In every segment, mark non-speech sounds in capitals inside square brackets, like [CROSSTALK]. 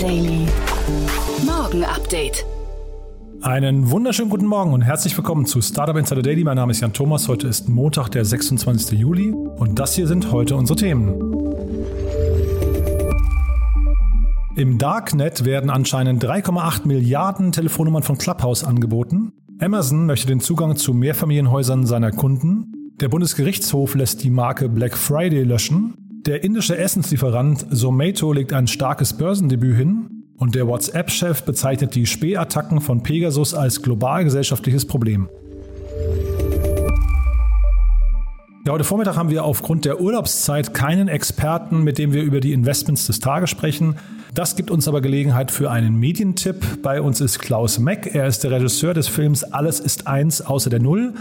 Daily. Morgen Update. Einen wunderschönen guten Morgen und herzlich willkommen zu Startup Insider Daily. Mein Name ist Jan Thomas. Heute ist Montag, der 26. Juli und das hier sind heute unsere Themen. Im Darknet werden anscheinend 3,8 Milliarden Telefonnummern von Clubhouse angeboten. Amazon möchte den Zugang zu Mehrfamilienhäusern seiner Kunden. Der Bundesgerichtshof lässt die Marke Black Friday löschen. Der indische Essenslieferant Zomato legt ein starkes Börsendebüt hin und der WhatsApp-Chef bezeichnet die Spähattacken von Pegasus als global gesellschaftliches Problem. Ja, heute Vormittag haben wir aufgrund der Urlaubszeit keinen Experten, mit dem wir über die Investments des Tages sprechen. Das gibt uns aber Gelegenheit für einen Medientipp. Bei uns ist Klaus Meck. Er ist der Regisseur des Films Alles ist eins außer der Null.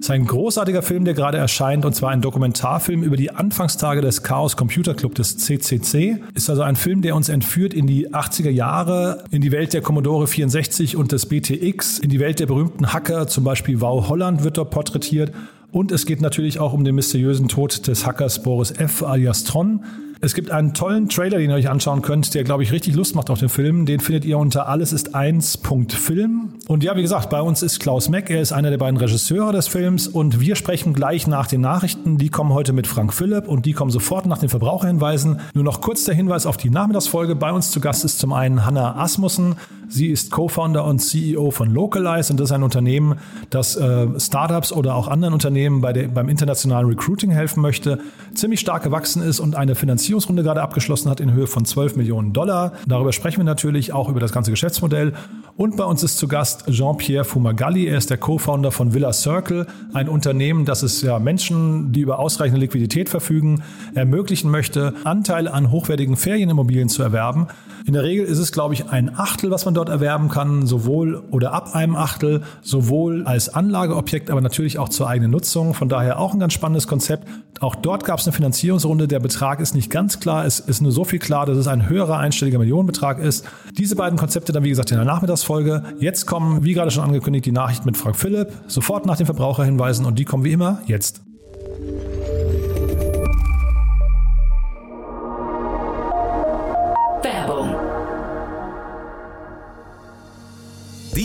Es ist ein großartiger Film, der gerade erscheint, und zwar ein Dokumentarfilm über die Anfangstage des Chaos Computer Club des CCC. Ist also ein Film, der uns entführt in die 80er Jahre, in die Welt der Commodore 64 und des BTX, in die Welt der berühmten Hacker, zum Beispiel Wow Holland wird dort porträtiert. Und es geht natürlich auch um den mysteriösen Tod des Hackers Boris F. alias Tron. Es gibt einen tollen Trailer, den ihr euch anschauen könnt, der, glaube ich, richtig Lust macht auf den Film. Den findet ihr unter alles ist 1.film. Und ja, wie gesagt, bei uns ist Klaus Meck. Er ist einer der beiden Regisseure des Films. Und wir sprechen gleich nach den Nachrichten. Die kommen heute mit Frank Philipp und die kommen sofort nach den Verbraucherhinweisen. Nur noch kurz der Hinweis auf die Nachmittagsfolge. Bei uns zu Gast ist zum einen Hanna Asmussen. Sie ist Co-Founder und CEO von Localize und das ist ein Unternehmen, das äh, Startups oder auch anderen Unternehmen bei der, beim internationalen Recruiting helfen möchte, ziemlich stark gewachsen ist und eine Finanzierungsrunde gerade abgeschlossen hat in Höhe von 12 Millionen Dollar. Darüber sprechen wir natürlich auch über das ganze Geschäftsmodell. Und bei uns ist zu Gast Jean-Pierre Fumagalli. Er ist der Co-Founder von Villa Circle, ein Unternehmen, das es ja Menschen, die über ausreichende Liquidität verfügen, ermöglichen möchte, Anteile an hochwertigen Ferienimmobilien zu erwerben. In der Regel ist es, glaube ich, ein Achtel, was man dort erwerben kann, sowohl oder ab einem Achtel, sowohl als Anlageobjekt, aber natürlich auch zur eigenen Nutzung. Von daher auch ein ganz spannendes Konzept. Auch dort gab es eine Finanzierungsrunde. Der Betrag ist nicht ganz klar. Es ist nur so viel klar, dass es ein höherer einstelliger Millionenbetrag ist. Diese beiden Konzepte dann, wie gesagt, in der Nachmittagsfolge. Jetzt kommen, wie gerade schon angekündigt, die Nachrichten mit Frank Philipp. Sofort nach den Verbraucherhinweisen und die kommen wie immer jetzt.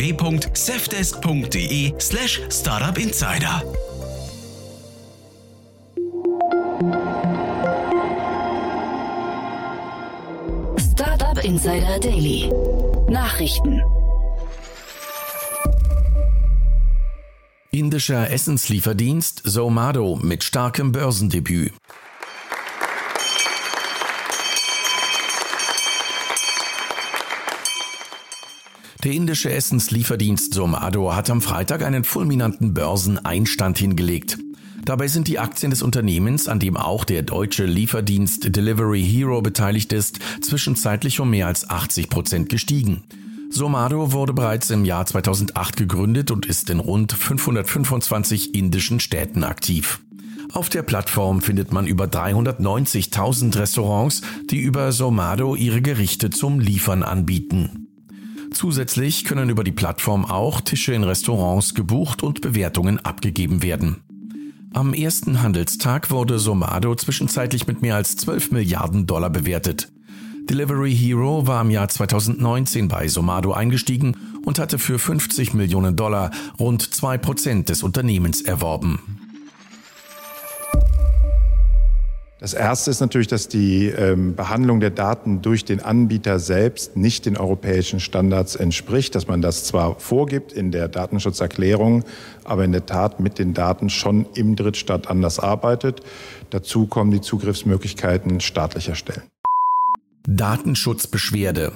www.safdesk.de slash startupinsider. Startup Insider Daily. Nachrichten. Indischer Essenslieferdienst Zomato mit starkem Börsendebüt. Der indische Essenslieferdienst Zomato hat am Freitag einen fulminanten Börseneinstand hingelegt. Dabei sind die Aktien des Unternehmens, an dem auch der deutsche Lieferdienst Delivery Hero beteiligt ist, zwischenzeitlich um mehr als 80 Prozent gestiegen. Zomato wurde bereits im Jahr 2008 gegründet und ist in rund 525 indischen Städten aktiv. Auf der Plattform findet man über 390.000 Restaurants, die über Zomato ihre Gerichte zum Liefern anbieten. Zusätzlich können über die Plattform auch Tische in Restaurants gebucht und Bewertungen abgegeben werden. Am ersten Handelstag wurde Somado zwischenzeitlich mit mehr als 12 Milliarden Dollar bewertet. Delivery Hero war im Jahr 2019 bei Somado eingestiegen und hatte für 50 Millionen Dollar rund 2% des Unternehmens erworben. Das erste ist natürlich, dass die ähm, Behandlung der Daten durch den Anbieter selbst nicht den europäischen Standards entspricht, dass man das zwar vorgibt in der Datenschutzerklärung, aber in der Tat mit den Daten schon im Drittstaat anders arbeitet. Dazu kommen die Zugriffsmöglichkeiten staatlicher Stellen. Datenschutzbeschwerde.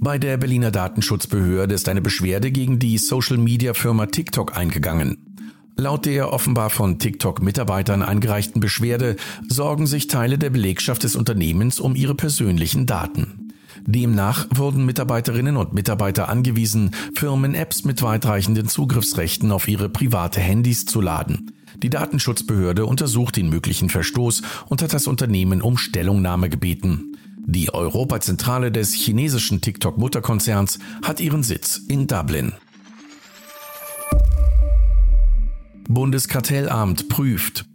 Bei der Berliner Datenschutzbehörde ist eine Beschwerde gegen die Social-Media-Firma TikTok eingegangen. Laut der offenbar von TikTok-Mitarbeitern eingereichten Beschwerde sorgen sich Teile der Belegschaft des Unternehmens um ihre persönlichen Daten. Demnach wurden Mitarbeiterinnen und Mitarbeiter angewiesen, Firmen-Apps mit weitreichenden Zugriffsrechten auf ihre private Handys zu laden. Die Datenschutzbehörde untersucht den möglichen Verstoß und hat das Unternehmen um Stellungnahme gebeten. Die Europazentrale des chinesischen TikTok-Mutterkonzerns hat ihren Sitz in Dublin. Bundeskartellamt prüft.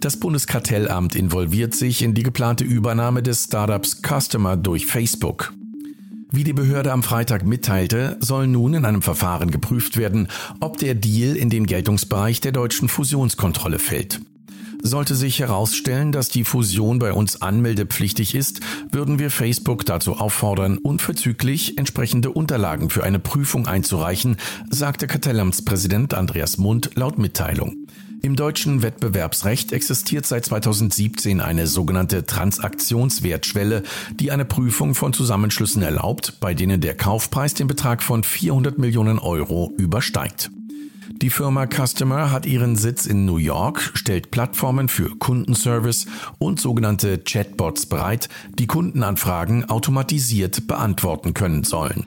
Das Bundeskartellamt involviert sich in die geplante Übernahme des Startups Customer durch Facebook. Wie die Behörde am Freitag mitteilte, soll nun in einem Verfahren geprüft werden, ob der Deal in den Geltungsbereich der deutschen Fusionskontrolle fällt. Sollte sich herausstellen, dass die Fusion bei uns anmeldepflichtig ist, würden wir Facebook dazu auffordern, unverzüglich entsprechende Unterlagen für eine Prüfung einzureichen, sagte Kartellamtspräsident Andreas Mund laut Mitteilung. Im deutschen Wettbewerbsrecht existiert seit 2017 eine sogenannte Transaktionswertschwelle, die eine Prüfung von Zusammenschlüssen erlaubt, bei denen der Kaufpreis den Betrag von 400 Millionen Euro übersteigt. Die Firma Customer hat ihren Sitz in New York, stellt Plattformen für Kundenservice und sogenannte Chatbots bereit, die Kundenanfragen automatisiert beantworten können sollen.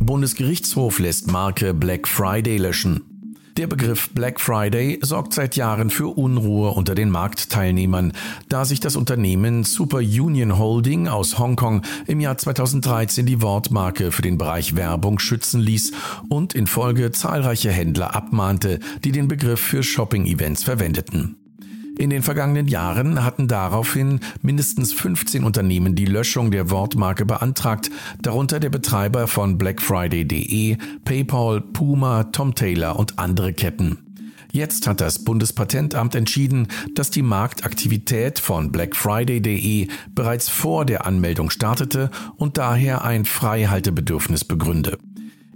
Bundesgerichtshof lässt Marke Black Friday löschen. Der Begriff Black Friday sorgt seit Jahren für Unruhe unter den Marktteilnehmern, da sich das Unternehmen Super Union Holding aus Hongkong im Jahr 2013 die Wortmarke für den Bereich Werbung schützen ließ und in Folge zahlreiche Händler abmahnte, die den Begriff für Shopping-Events verwendeten. In den vergangenen Jahren hatten daraufhin mindestens 15 Unternehmen die Löschung der Wortmarke beantragt, darunter der Betreiber von BlackFriday.de, PayPal, Puma, Tom Taylor und andere Ketten. Jetzt hat das Bundespatentamt entschieden, dass die Marktaktivität von BlackFriday.de bereits vor der Anmeldung startete und daher ein Freihaltebedürfnis begründe.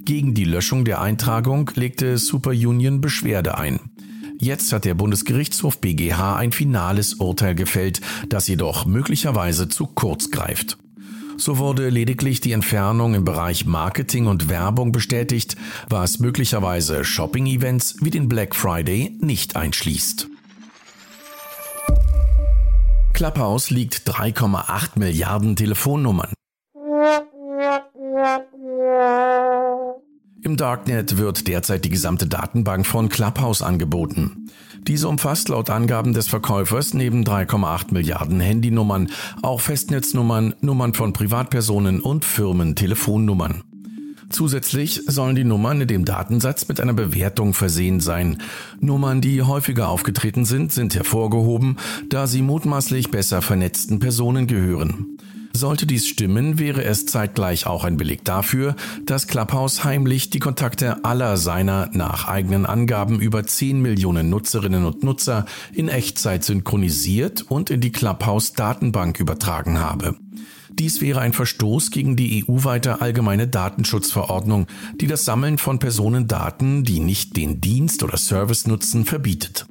Gegen die Löschung der Eintragung legte Superunion Beschwerde ein. Jetzt hat der Bundesgerichtshof BGH ein finales Urteil gefällt, das jedoch möglicherweise zu kurz greift. So wurde lediglich die Entfernung im Bereich Marketing und Werbung bestätigt, was möglicherweise Shopping-Events wie den Black Friday nicht einschließt. Clubhouse liegt 3,8 Milliarden Telefonnummern. Im Darknet wird derzeit die gesamte Datenbank von Clubhouse angeboten. Diese umfasst laut Angaben des Verkäufers neben 3,8 Milliarden Handynummern auch Festnetznummern, Nummern von Privatpersonen und Firmentelefonnummern. Zusätzlich sollen die Nummern in dem Datensatz mit einer Bewertung versehen sein. Nummern, die häufiger aufgetreten sind, sind hervorgehoben, da sie mutmaßlich besser vernetzten Personen gehören. Sollte dies stimmen, wäre es zeitgleich auch ein Beleg dafür, dass Clubhouse heimlich die Kontakte aller seiner nach eigenen Angaben über 10 Millionen Nutzerinnen und Nutzer in Echtzeit synchronisiert und in die Clubhouse Datenbank übertragen habe. Dies wäre ein Verstoß gegen die EU-weite allgemeine Datenschutzverordnung, die das Sammeln von Personendaten, die nicht den Dienst oder Service nutzen, verbietet.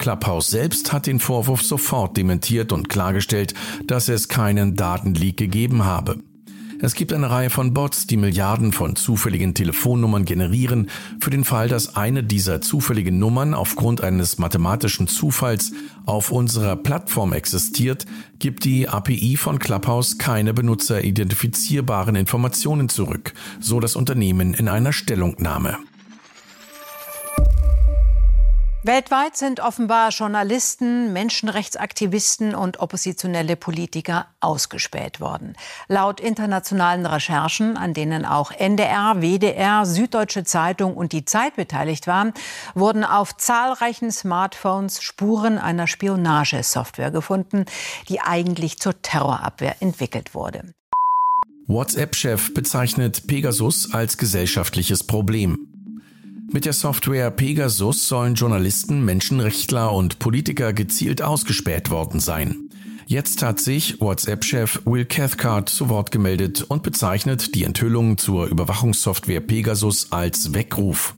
Clubhouse selbst hat den Vorwurf sofort dementiert und klargestellt, dass es keinen Datenleak gegeben habe. Es gibt eine Reihe von Bots, die Milliarden von zufälligen Telefonnummern generieren. Für den Fall, dass eine dieser zufälligen Nummern aufgrund eines mathematischen Zufalls auf unserer Plattform existiert, gibt die API von Clubhouse keine benutzeridentifizierbaren Informationen zurück, so das Unternehmen in einer Stellungnahme. Weltweit sind offenbar Journalisten, Menschenrechtsaktivisten und oppositionelle Politiker ausgespäht worden. Laut internationalen Recherchen, an denen auch NDR, WDR, Süddeutsche Zeitung und die Zeit beteiligt waren, wurden auf zahlreichen Smartphones Spuren einer Spionagesoftware gefunden, die eigentlich zur Terrorabwehr entwickelt wurde. WhatsApp-Chef bezeichnet Pegasus als gesellschaftliches Problem. Mit der Software Pegasus sollen Journalisten, Menschenrechtler und Politiker gezielt ausgespäht worden sein. Jetzt hat sich WhatsApp-Chef Will Cathcart zu Wort gemeldet und bezeichnet die Enthüllung zur Überwachungssoftware Pegasus als Weckruf.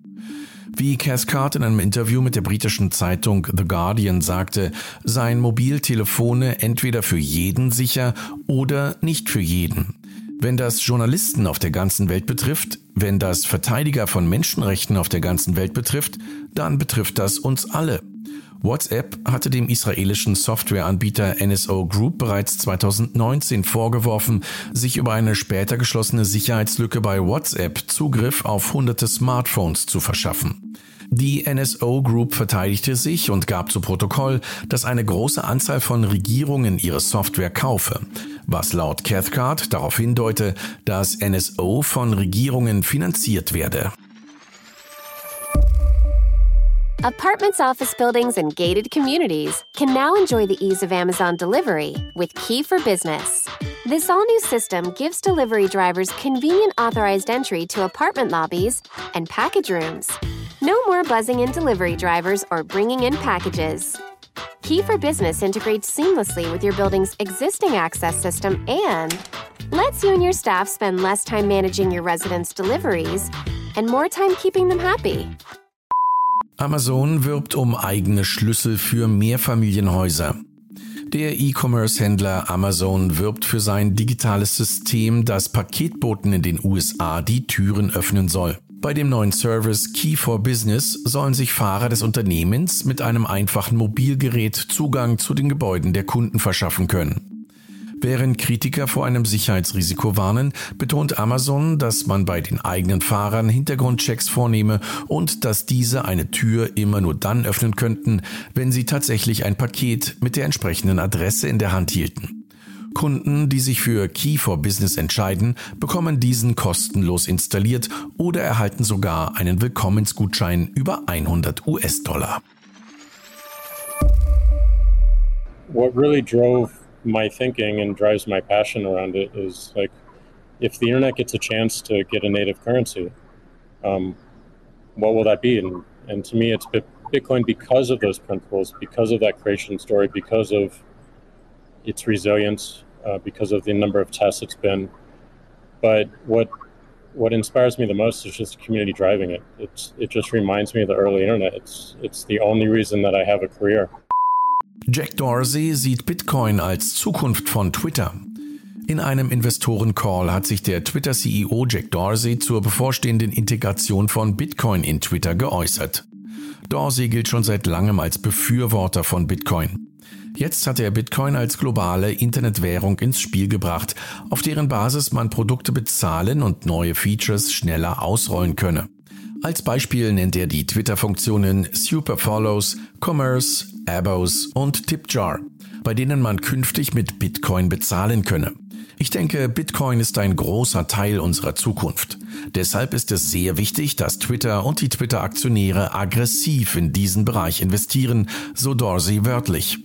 Wie Cathcart in einem Interview mit der britischen Zeitung The Guardian sagte, seien Mobiltelefone entweder für jeden sicher oder nicht für jeden. Wenn das Journalisten auf der ganzen Welt betrifft, wenn das Verteidiger von Menschenrechten auf der ganzen Welt betrifft, dann betrifft das uns alle. WhatsApp hatte dem israelischen Softwareanbieter NSO Group bereits 2019 vorgeworfen, sich über eine später geschlossene Sicherheitslücke bei WhatsApp Zugriff auf hunderte Smartphones zu verschaffen. Die NSO Group verteidigte sich und gab zu Protokoll, dass eine große Anzahl von Regierungen ihre Software kaufe, was laut Cathcart darauf hindeute, dass NSO von Regierungen finanziert werde. Apartments, office buildings, and gated communities can now enjoy the ease of Amazon delivery with Key for Business. This all new system gives delivery drivers convenient authorized entry to apartment lobbies and package rooms. No more buzzing in delivery drivers or bringing in packages. Key for Business integrates seamlessly with your building's existing access system and lets you and your staff spend less time managing your residents' deliveries and more time keeping them happy. Amazon wirbt um eigene Schlüssel für Mehrfamilienhäuser. Der E-Commerce-Händler Amazon wirbt für sein digitales System, das Paketboten in den USA die Türen öffnen soll. Bei dem neuen Service Key for Business sollen sich Fahrer des Unternehmens mit einem einfachen Mobilgerät Zugang zu den Gebäuden der Kunden verschaffen können. Während Kritiker vor einem Sicherheitsrisiko warnen, betont Amazon, dass man bei den eigenen Fahrern Hintergrundchecks vornehme und dass diese eine Tür immer nur dann öffnen könnten, wenn sie tatsächlich ein Paket mit der entsprechenden Adresse in der Hand hielten. Kunden, die sich für Key for Business entscheiden, bekommen diesen kostenlos installiert oder erhalten sogar einen Willkommensgutschein über 100 US-Dollar. What really drove my thinking and drives my passion around it is like if the internet gets a chance to get a native currency, um, what will that be? And, and to me, it's Bitcoin because of those principles, because of that creation story, because of its resilience, uh, because of the number of tests it's been. But what what inspires me the most is just community driving it. It's it just reminds me of the early internet. It's it's the only reason that I have a career. Jack Dorsey sieht Bitcoin als Zukunft von Twitter. In einem Investorencall hat sich der Twitter-CEO Jack Dorsey zur bevorstehenden Integration von Bitcoin in Twitter geäußert. Dorsey gilt schon seit langem als Befürworter von Bitcoin. Jetzt hat er Bitcoin als globale Internetwährung ins Spiel gebracht, auf deren Basis man Produkte bezahlen und neue Features schneller ausrollen könne. Als Beispiel nennt er die Twitter-Funktionen Superfollows, Commerce, Abos und Tipjar, bei denen man künftig mit Bitcoin bezahlen könne. Ich denke, Bitcoin ist ein großer Teil unserer Zukunft. Deshalb ist es sehr wichtig, dass Twitter und die Twitter-Aktionäre aggressiv in diesen Bereich investieren, so Dorsey wörtlich.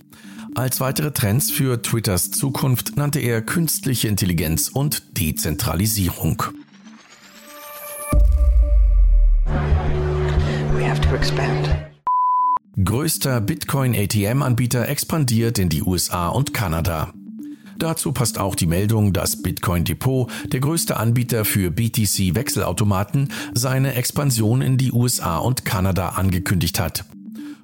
Als weitere Trends für Twitters Zukunft nannte er künstliche Intelligenz und Dezentralisierung. Größter Bitcoin-ATM-Anbieter expandiert in die USA und Kanada. Dazu passt auch die Meldung, dass Bitcoin Depot, der größte Anbieter für BTC-Wechselautomaten, seine Expansion in die USA und Kanada angekündigt hat.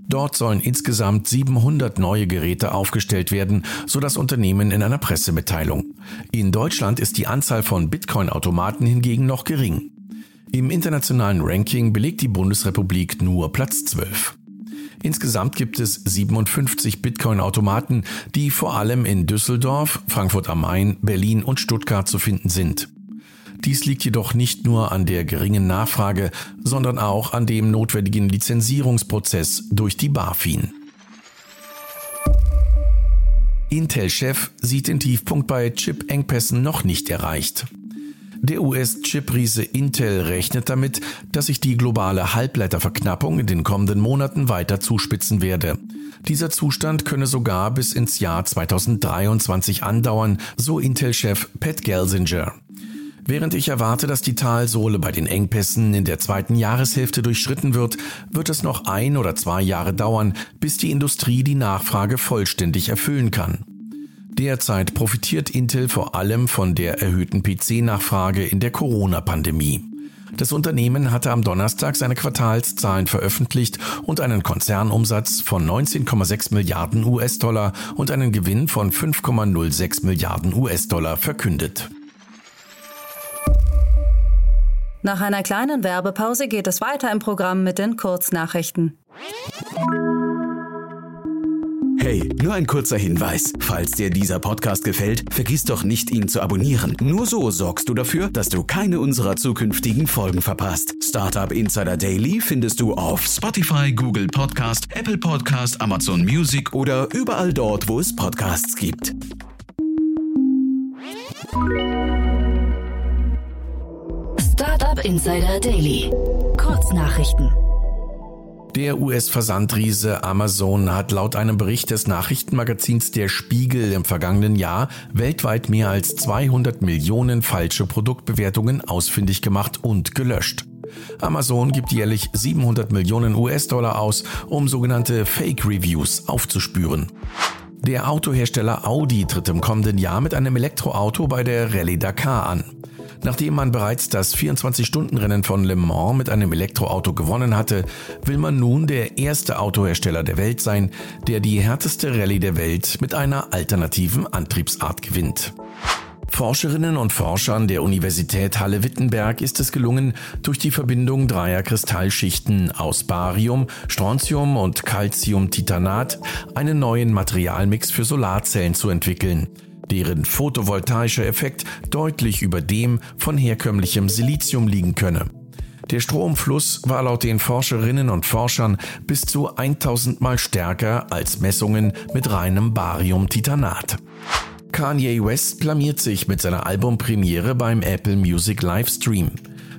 Dort sollen insgesamt 700 neue Geräte aufgestellt werden, so das Unternehmen in einer Pressemitteilung. In Deutschland ist die Anzahl von Bitcoin-Automaten hingegen noch gering. Im internationalen Ranking belegt die Bundesrepublik nur Platz 12. Insgesamt gibt es 57 Bitcoin-Automaten, die vor allem in Düsseldorf, Frankfurt am Main, Berlin und Stuttgart zu finden sind. Dies liegt jedoch nicht nur an der geringen Nachfrage, sondern auch an dem notwendigen Lizenzierungsprozess durch die BaFin. Intel-Chef sieht den Tiefpunkt bei Chip-Engpässen noch nicht erreicht. Der US-Chip-Riese Intel rechnet damit, dass sich die globale Halbleiterverknappung in den kommenden Monaten weiter zuspitzen werde. Dieser Zustand könne sogar bis ins Jahr 2023 andauern, so Intel-Chef Pat Gelsinger. Während ich erwarte, dass die Talsohle bei den Engpässen in der zweiten Jahreshälfte durchschritten wird, wird es noch ein oder zwei Jahre dauern, bis die Industrie die Nachfrage vollständig erfüllen kann. Derzeit profitiert Intel vor allem von der erhöhten PC-Nachfrage in der Corona-Pandemie. Das Unternehmen hatte am Donnerstag seine Quartalszahlen veröffentlicht und einen Konzernumsatz von 19,6 Milliarden US-Dollar und einen Gewinn von 5,06 Milliarden US-Dollar verkündet. Nach einer kleinen Werbepause geht es weiter im Programm mit den Kurznachrichten. Hey, nur ein kurzer Hinweis. Falls dir dieser Podcast gefällt, vergiss doch nicht, ihn zu abonnieren. Nur so sorgst du dafür, dass du keine unserer zukünftigen Folgen verpasst. Startup Insider Daily findest du auf Spotify, Google Podcast, Apple Podcast, Amazon Music oder überall dort, wo es Podcasts gibt. Insider Daily. Kurznachrichten. Der US-Versandriese Amazon hat laut einem Bericht des Nachrichtenmagazins Der Spiegel im vergangenen Jahr weltweit mehr als 200 Millionen falsche Produktbewertungen ausfindig gemacht und gelöscht. Amazon gibt jährlich 700 Millionen US-Dollar aus, um sogenannte Fake Reviews aufzuspüren. Der Autohersteller Audi tritt im kommenden Jahr mit einem Elektroauto bei der Rallye Dakar an. Nachdem man bereits das 24-Stunden-Rennen von Le Mans mit einem Elektroauto gewonnen hatte, will man nun der erste Autohersteller der Welt sein, der die härteste Rallye der Welt mit einer alternativen Antriebsart gewinnt. Forscherinnen und Forschern der Universität Halle-Wittenberg ist es gelungen, durch die Verbindung dreier Kristallschichten aus Barium, Strontium und Calciumtitanat einen neuen Materialmix für Solarzellen zu entwickeln deren photovoltaischer Effekt deutlich über dem von herkömmlichem Silizium liegen könne. Der Stromfluss war laut den Forscherinnen und Forschern bis zu 1000 mal stärker als Messungen mit reinem Bariumtitanat. Kanye West blamiert sich mit seiner Albumpremiere beim Apple Music Livestream.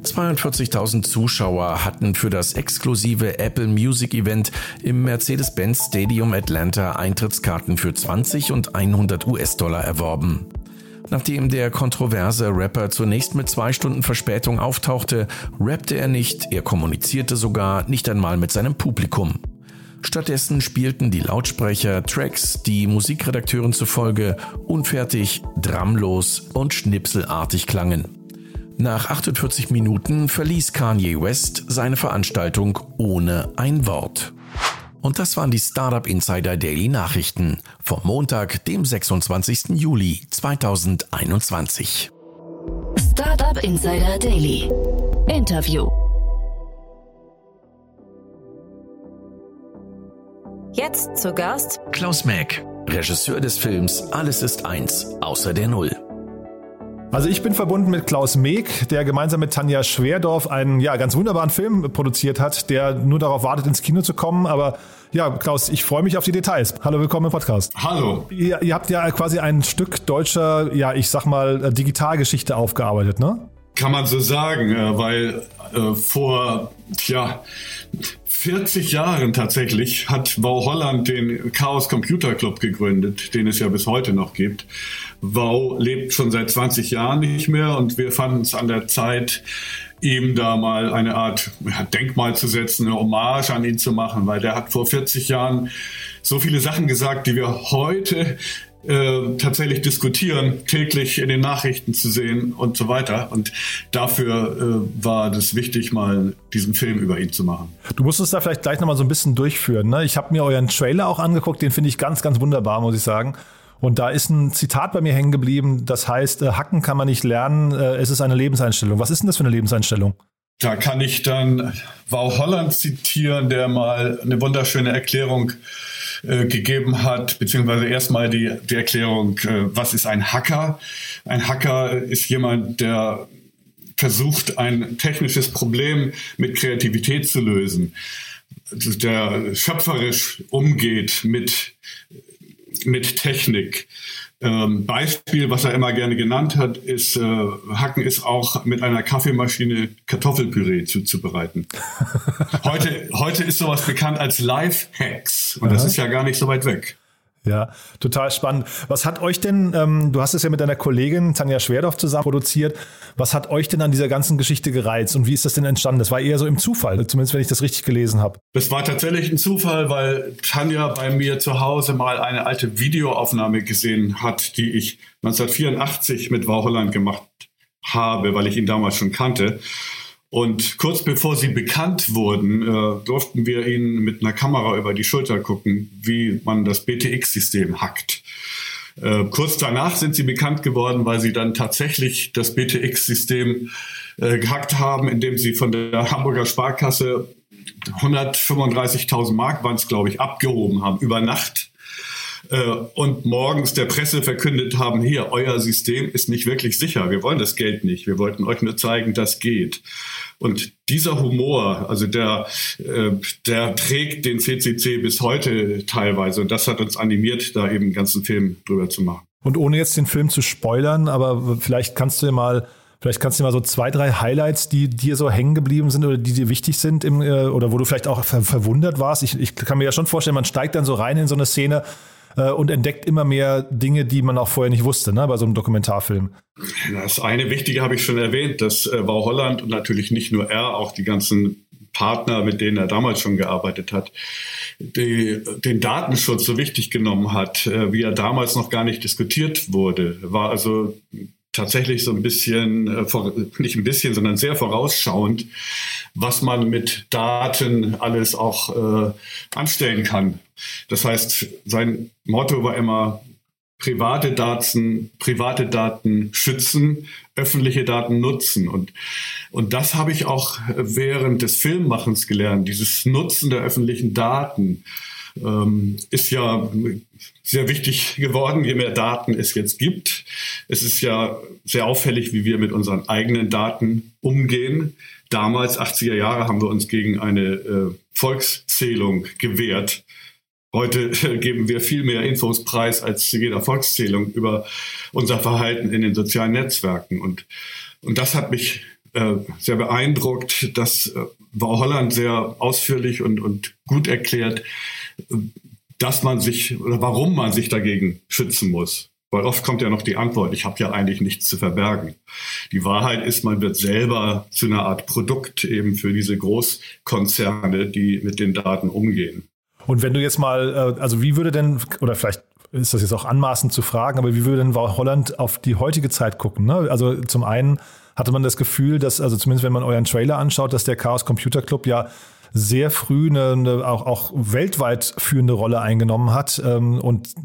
42.000 Zuschauer hatten für das exklusive Apple Music Event im Mercedes-Benz Stadium Atlanta Eintrittskarten für 20 und 100 US-Dollar erworben. Nachdem der kontroverse Rapper zunächst mit zwei Stunden Verspätung auftauchte, rappte er nicht, er kommunizierte sogar nicht einmal mit seinem Publikum. Stattdessen spielten die Lautsprecher Tracks, die Musikredakteuren zufolge unfertig, drumlos und schnipselartig klangen. Nach 48 Minuten verließ Kanye West seine Veranstaltung ohne ein Wort. Und das waren die Startup Insider Daily Nachrichten vom Montag, dem 26. Juli 2021. Startup Insider Daily. Interview. Jetzt zu Gast Klaus Mack, Regisseur des Films Alles ist eins, außer der Null. Also ich bin verbunden mit Klaus Meek, der gemeinsam mit Tanja Schwerdorf einen ja, ganz wunderbaren Film produziert hat, der nur darauf wartet, ins Kino zu kommen. Aber ja, Klaus, ich freue mich auf die Details. Hallo, willkommen im Podcast. Hallo. Ihr, ihr habt ja quasi ein Stück deutscher, ja, ich sag mal, Digitalgeschichte aufgearbeitet, ne? Kann man so sagen, äh, weil äh, vor, ja, 40 Jahren tatsächlich hat Wow Holland den Chaos Computer Club gegründet, den es ja bis heute noch gibt. Wow lebt schon seit 20 Jahren nicht mehr und wir fanden es an der Zeit, ihm da mal eine Art Denkmal zu setzen, eine Hommage an ihn zu machen, weil der hat vor 40 Jahren so viele Sachen gesagt, die wir heute äh, tatsächlich diskutieren, täglich in den Nachrichten zu sehen und so weiter. Und dafür äh, war das wichtig, mal diesen Film über ihn zu machen. Du musst es da vielleicht gleich nochmal so ein bisschen durchführen. Ne? Ich habe mir euren Trailer auch angeguckt, den finde ich ganz, ganz wunderbar, muss ich sagen. Und da ist ein Zitat bei mir hängen geblieben, das heißt, äh, hacken kann man nicht lernen, äh, es ist eine Lebenseinstellung. Was ist denn das für eine Lebenseinstellung? Da kann ich dann Wow Holland zitieren, der mal eine wunderschöne Erklärung äh, gegeben hat, beziehungsweise erstmal die, die Erklärung, äh, was ist ein Hacker? Ein Hacker ist jemand, der versucht, ein technisches Problem mit Kreativität zu lösen, der schöpferisch umgeht mit, mit Technik. Ähm, Beispiel, was er immer gerne genannt hat, ist, äh, Hacken ist auch mit einer Kaffeemaschine Kartoffelpüree zuzubereiten. [LAUGHS] heute, heute ist sowas bekannt als Live-Hacks und Aha. das ist ja gar nicht so weit weg. Ja, total spannend. Was hat euch denn, ähm, du hast es ja mit deiner Kollegin Tanja Schwerdorf zusammen produziert, was hat euch denn an dieser ganzen Geschichte gereizt und wie ist das denn entstanden? Das war eher so im Zufall, zumindest wenn ich das richtig gelesen habe. Das war tatsächlich ein Zufall, weil Tanja bei mir zu Hause mal eine alte Videoaufnahme gesehen hat, die ich 1984 mit Waucholand gemacht habe, weil ich ihn damals schon kannte. Und kurz bevor sie bekannt wurden, äh, durften wir ihnen mit einer Kamera über die Schulter gucken, wie man das BTX-System hackt. Äh, kurz danach sind sie bekannt geworden, weil sie dann tatsächlich das BTX-System äh, gehackt haben, indem sie von der Hamburger Sparkasse 135.000 Mark waren es, glaube ich, abgehoben haben über Nacht und morgens der Presse verkündet haben, hier, euer System ist nicht wirklich sicher, wir wollen das Geld nicht, wir wollten euch nur zeigen, das geht. Und dieser Humor, also der, äh, der trägt den CCC bis heute teilweise und das hat uns animiert, da eben einen ganzen Film drüber zu machen. Und ohne jetzt den Film zu spoilern, aber vielleicht kannst du dir mal Vielleicht kannst du dir mal so zwei, drei Highlights, die dir so hängen geblieben sind oder die dir wichtig sind im, äh, oder wo du vielleicht auch ver verwundert warst. Ich, ich kann mir ja schon vorstellen, man steigt dann so rein in so eine Szene äh, und entdeckt immer mehr Dinge, die man auch vorher nicht wusste, ne, bei so einem Dokumentarfilm. Das eine Wichtige habe ich schon erwähnt, das äh, war Holland und natürlich nicht nur er, auch die ganzen Partner, mit denen er damals schon gearbeitet hat, die, den Datenschutz so wichtig genommen hat, äh, wie er damals noch gar nicht diskutiert wurde. War also tatsächlich so ein bisschen, äh, nicht ein bisschen, sondern sehr vorausschauend, was man mit Daten alles auch äh, anstellen kann. Das heißt, sein Motto war immer, private Daten, private Daten schützen, öffentliche Daten nutzen. Und, und das habe ich auch während des Filmmachens gelernt, dieses Nutzen der öffentlichen Daten ähm, ist ja sehr wichtig [LAUGHS] geworden, je mehr Daten es jetzt gibt. Es ist ja sehr auffällig, wie wir mit unseren eigenen Daten umgehen. Damals, 80er Jahre, haben wir uns gegen eine äh, Volkszählung gewehrt. Heute äh, geben wir viel mehr Infos preis als zu jeder Volkszählung über unser Verhalten in den sozialen Netzwerken. Und, und das hat mich äh, sehr beeindruckt. Das äh, war Holland sehr ausführlich und, und gut erklärt, dass man sich oder warum man sich dagegen schützen muss. Weil oft kommt ja noch die Antwort, ich habe ja eigentlich nichts zu verbergen. Die Wahrheit ist, man wird selber zu einer Art Produkt eben für diese Großkonzerne, die mit den Daten umgehen. Und wenn du jetzt mal, äh, also wie würde denn, oder vielleicht ist das jetzt auch anmaßend zu fragen, aber wie würde denn Holland auf die heutige Zeit gucken? Ne? Also zum einen hatte man das Gefühl, dass, also zumindest wenn man euren Trailer anschaut, dass der Chaos Computer Club ja sehr früh eine, eine auch, auch weltweit führende Rolle eingenommen hat. Ähm, und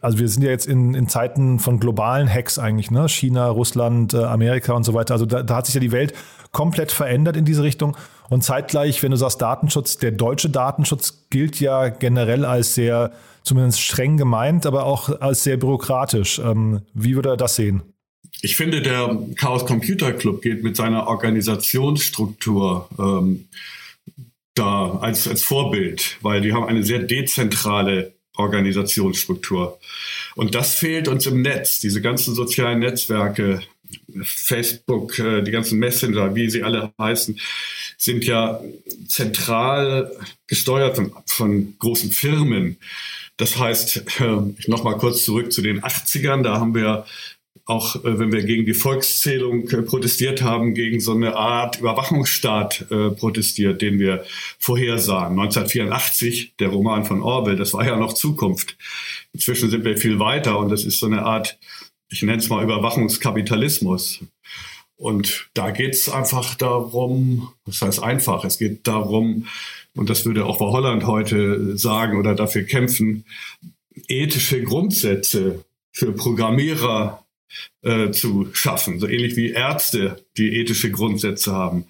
also wir sind ja jetzt in, in Zeiten von globalen Hacks eigentlich, ne? China, Russland, äh, Amerika und so weiter. Also da, da hat sich ja die Welt komplett verändert in diese Richtung. Und zeitgleich, wenn du sagst Datenschutz, der deutsche Datenschutz gilt ja generell als sehr, zumindest streng gemeint, aber auch als sehr bürokratisch. Ähm, wie würde er das sehen? Ich finde, der Chaos Computer Club geht mit seiner Organisationsstruktur ähm, da als, als Vorbild, weil die haben eine sehr dezentrale Organisationsstruktur. Und das fehlt uns im Netz. Diese ganzen sozialen Netzwerke, Facebook, äh, die ganzen Messenger, wie sie alle heißen, sind ja zentral gesteuert von, von großen Firmen. Das heißt, äh, nochmal kurz zurück zu den 80ern, da haben wir auch äh, wenn wir gegen die Volkszählung äh, protestiert haben, gegen so eine Art Überwachungsstaat äh, protestiert, den wir vorhersahen. 1984, der Roman von Orwell, das war ja noch Zukunft. Inzwischen sind wir viel weiter und das ist so eine Art, ich nenne es mal Überwachungskapitalismus. Und da geht es einfach darum, das heißt einfach, es geht darum, und das würde auch bei Holland heute sagen oder dafür kämpfen, ethische Grundsätze für Programmierer äh, zu schaffen. So ähnlich wie Ärzte, die ethische Grundsätze haben.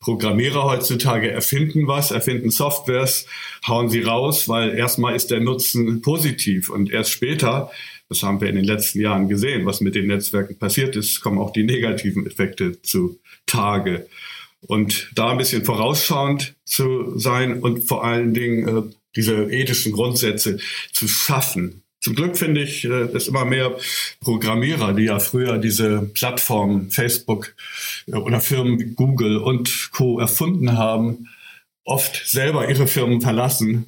Programmierer heutzutage erfinden was, erfinden Softwares, hauen sie raus, weil erstmal ist der Nutzen positiv und erst später, das haben wir in den letzten Jahren gesehen, was mit den Netzwerken passiert ist, kommen auch die negativen Effekte zu Tage. Und da ein bisschen vorausschauend zu sein und vor allen Dingen äh, diese ethischen Grundsätze zu schaffen, zum Glück finde ich, äh, dass immer mehr Programmierer, die ja früher diese Plattformen Facebook äh, oder Firmen wie Google und Co. erfunden haben, oft selber ihre Firmen verlassen,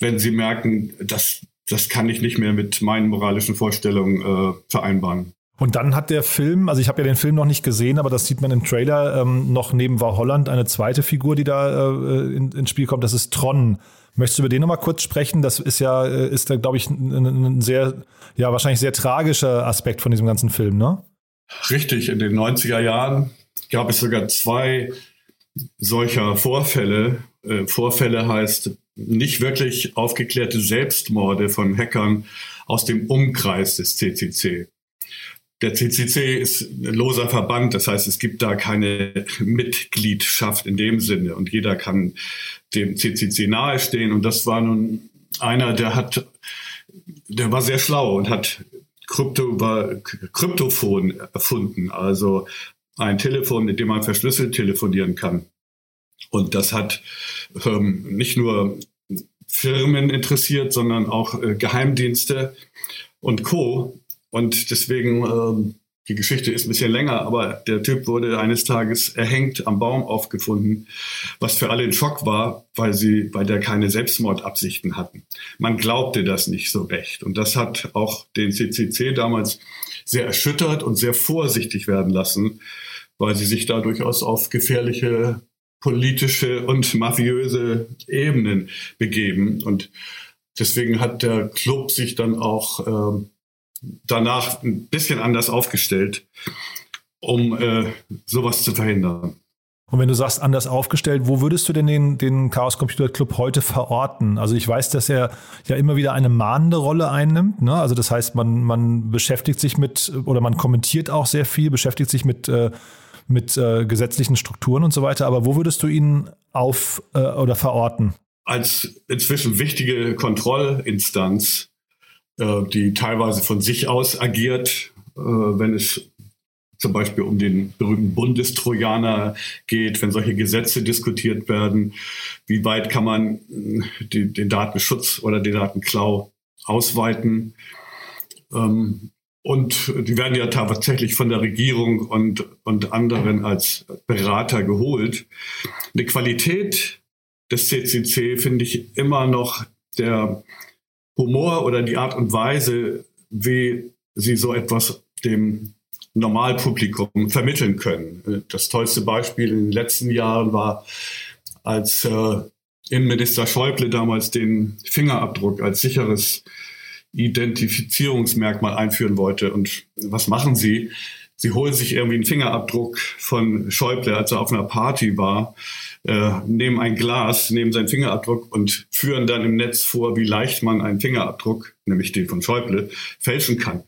wenn sie merken, dass das kann ich nicht mehr mit meinen moralischen Vorstellungen äh, vereinbaren. Und dann hat der Film, also ich habe ja den Film noch nicht gesehen, aber das sieht man im Trailer, ähm, noch neben War Holland eine zweite Figur, die da äh, in, ins Spiel kommt, das ist Tron. Möchtest du über den nochmal kurz sprechen? Das ist ja, äh, ist da, glaube ich, ein, ein, sehr, ja, wahrscheinlich sehr tragischer Aspekt von diesem ganzen Film, ne? Richtig, in den 90er Jahren gab es sogar zwei solcher Vorfälle. Äh, Vorfälle heißt nicht wirklich aufgeklärte Selbstmorde von Hackern aus dem Umkreis des CCC. Der CCC ist ein loser Verband, das heißt, es gibt da keine Mitgliedschaft in dem Sinne und jeder kann dem CCC nahestehen. Und das war nun einer, der hat der war sehr schlau und hat Krypto über Kryptophon erfunden, also ein Telefon, mit dem man verschlüsselt telefonieren kann. Und das hat ähm, nicht nur Firmen interessiert, sondern auch äh, Geheimdienste und Co. Und deswegen, ähm, die Geschichte ist ein bisschen länger, aber der Typ wurde eines Tages erhängt am Baum aufgefunden, was für alle ein Schock war, weil sie, weil der keine Selbstmordabsichten hatten. Man glaubte das nicht so recht. Und das hat auch den CCC damals sehr erschüttert und sehr vorsichtig werden lassen, weil sie sich da durchaus auf gefährliche politische und mafiöse Ebenen begeben. Und deswegen hat der Club sich dann auch äh, danach ein bisschen anders aufgestellt, um äh, sowas zu verhindern. Und wenn du sagst, anders aufgestellt, wo würdest du denn den, den Chaos Computer Club heute verorten? Also ich weiß, dass er ja immer wieder eine mahnende Rolle einnimmt. Ne? Also das heißt, man, man beschäftigt sich mit oder man kommentiert auch sehr viel, beschäftigt sich mit äh, mit äh, gesetzlichen Strukturen und so weiter. Aber wo würdest du ihn auf äh, oder verorten? Als inzwischen wichtige Kontrollinstanz, äh, die teilweise von sich aus agiert, äh, wenn es zum Beispiel um den berühmten Bundestrojaner geht, wenn solche Gesetze diskutiert werden, wie weit kann man äh, die, den Datenschutz oder den Datenklau ausweiten. Ähm, und die werden ja tatsächlich von der Regierung und, und anderen als Berater geholt. Die Qualität des CCC finde ich immer noch der Humor oder die Art und Weise, wie sie so etwas dem Normalpublikum vermitteln können. Das tollste Beispiel in den letzten Jahren war, als äh, Innenminister Schäuble damals den Fingerabdruck als sicheres Identifizierungsmerkmal einführen wollte. Und was machen sie? Sie holen sich irgendwie einen Fingerabdruck von Schäuble, als er auf einer Party war, äh, nehmen ein Glas, nehmen seinen Fingerabdruck und führen dann im Netz vor, wie leicht man einen Fingerabdruck, nämlich den von Schäuble, fälschen kann.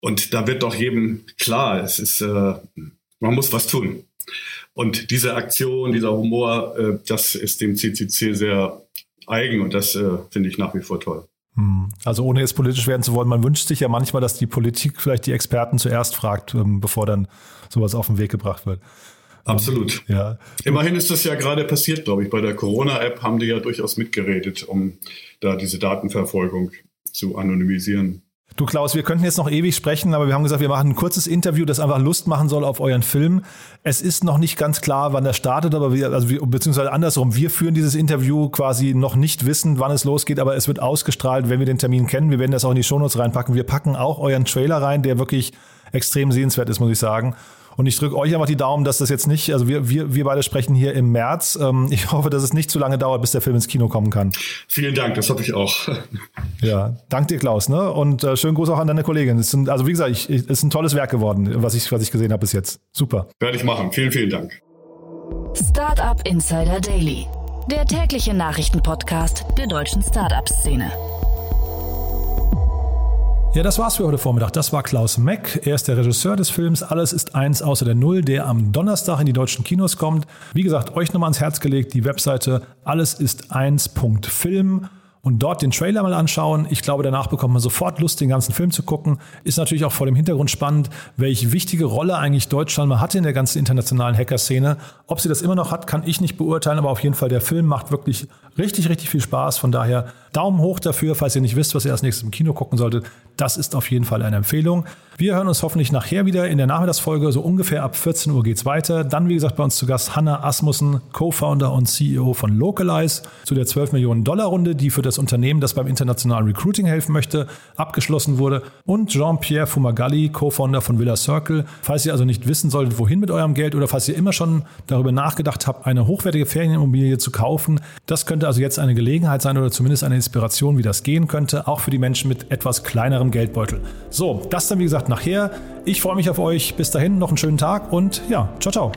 Und da wird doch jedem klar, es ist, äh, man muss was tun. Und diese Aktion, dieser Humor, äh, das ist dem CCC sehr eigen und das äh, finde ich nach wie vor toll. Hm. Also ohne jetzt politisch werden zu wollen, man wünscht sich ja manchmal, dass die Politik vielleicht die Experten zuerst fragt, ähm, bevor dann sowas auf den Weg gebracht wird. Absolut. Ja. Immerhin ist das ja gerade passiert, glaube ich. Bei der Corona-App haben die ja durchaus mitgeredet, um da diese Datenverfolgung zu anonymisieren. Du Klaus, wir könnten jetzt noch ewig sprechen, aber wir haben gesagt, wir machen ein kurzes Interview, das einfach Lust machen soll auf euren Film. Es ist noch nicht ganz klar, wann er startet, aber wir, also wir, beziehungsweise andersrum, wir führen dieses Interview quasi noch nicht wissen, wann es losgeht, aber es wird ausgestrahlt, wenn wir den Termin kennen. Wir werden das auch in die Shownotes reinpacken. Wir packen auch euren Trailer rein, der wirklich extrem sehenswert ist, muss ich sagen. Und ich drücke euch einfach die Daumen, dass das jetzt nicht, also wir, wir, wir beide sprechen hier im März. Ähm, ich hoffe, dass es nicht zu lange dauert, bis der Film ins Kino kommen kann. Vielen Dank, das hoffe ich auch. [LAUGHS] Ja, danke dir, Klaus. Ne? Und äh, schönen Gruß auch an deine Kollegin. Es sind, also wie gesagt, es ist ein tolles Werk geworden, was ich, was ich gesehen habe bis jetzt. Super. Werde ich machen. Vielen, vielen Dank. Startup Insider Daily, der tägliche Nachrichtenpodcast der deutschen Startup-Szene. Ja, das war's für heute Vormittag. Das war Klaus Meck. Er ist der Regisseur des Films Alles ist eins außer der Null, der am Donnerstag in die deutschen Kinos kommt. Wie gesagt, euch nochmal ans Herz gelegt, die Webseite allesist1.film und dort den Trailer mal anschauen. Ich glaube, danach bekommt man sofort Lust, den ganzen Film zu gucken. Ist natürlich auch vor dem Hintergrund spannend, welche wichtige Rolle eigentlich Deutschland mal hatte in der ganzen internationalen Hacker-Szene. Ob sie das immer noch hat, kann ich nicht beurteilen, aber auf jeden Fall der Film macht wirklich richtig, richtig viel Spaß. Von daher Daumen hoch dafür, falls ihr nicht wisst, was ihr als nächstes im Kino gucken solltet. Das ist auf jeden Fall eine Empfehlung. Wir hören uns hoffentlich nachher wieder in der Nachmittagsfolge, so ungefähr ab 14 Uhr geht's weiter. Dann, wie gesagt, bei uns zu Gast Hanna Asmussen, Co-Founder und CEO von Localize, zu der 12 Millionen Dollar Runde, die für das Unternehmen, das beim internationalen Recruiting helfen möchte, abgeschlossen wurde. Und Jean-Pierre Fumagalli, Co-Founder von Villa Circle. Falls ihr also nicht wissen solltet, wohin mit eurem Geld oder falls ihr immer schon darüber nachgedacht habt, eine hochwertige Ferienimmobilie zu kaufen, das könnte also jetzt eine Gelegenheit sein oder zumindest eine Inspiration, wie das gehen könnte, auch für die Menschen mit etwas kleinerem Geldbeutel. So, das dann wie gesagt nachher. Ich freue mich auf euch. Bis dahin noch einen schönen Tag und ja, ciao, ciao.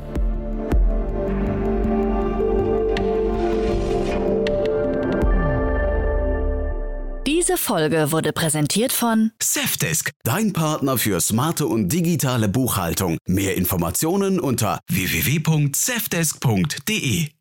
Diese Folge wurde präsentiert von Safdesk, dein Partner für smarte und digitale Buchhaltung. Mehr Informationen unter www.safdesk.de.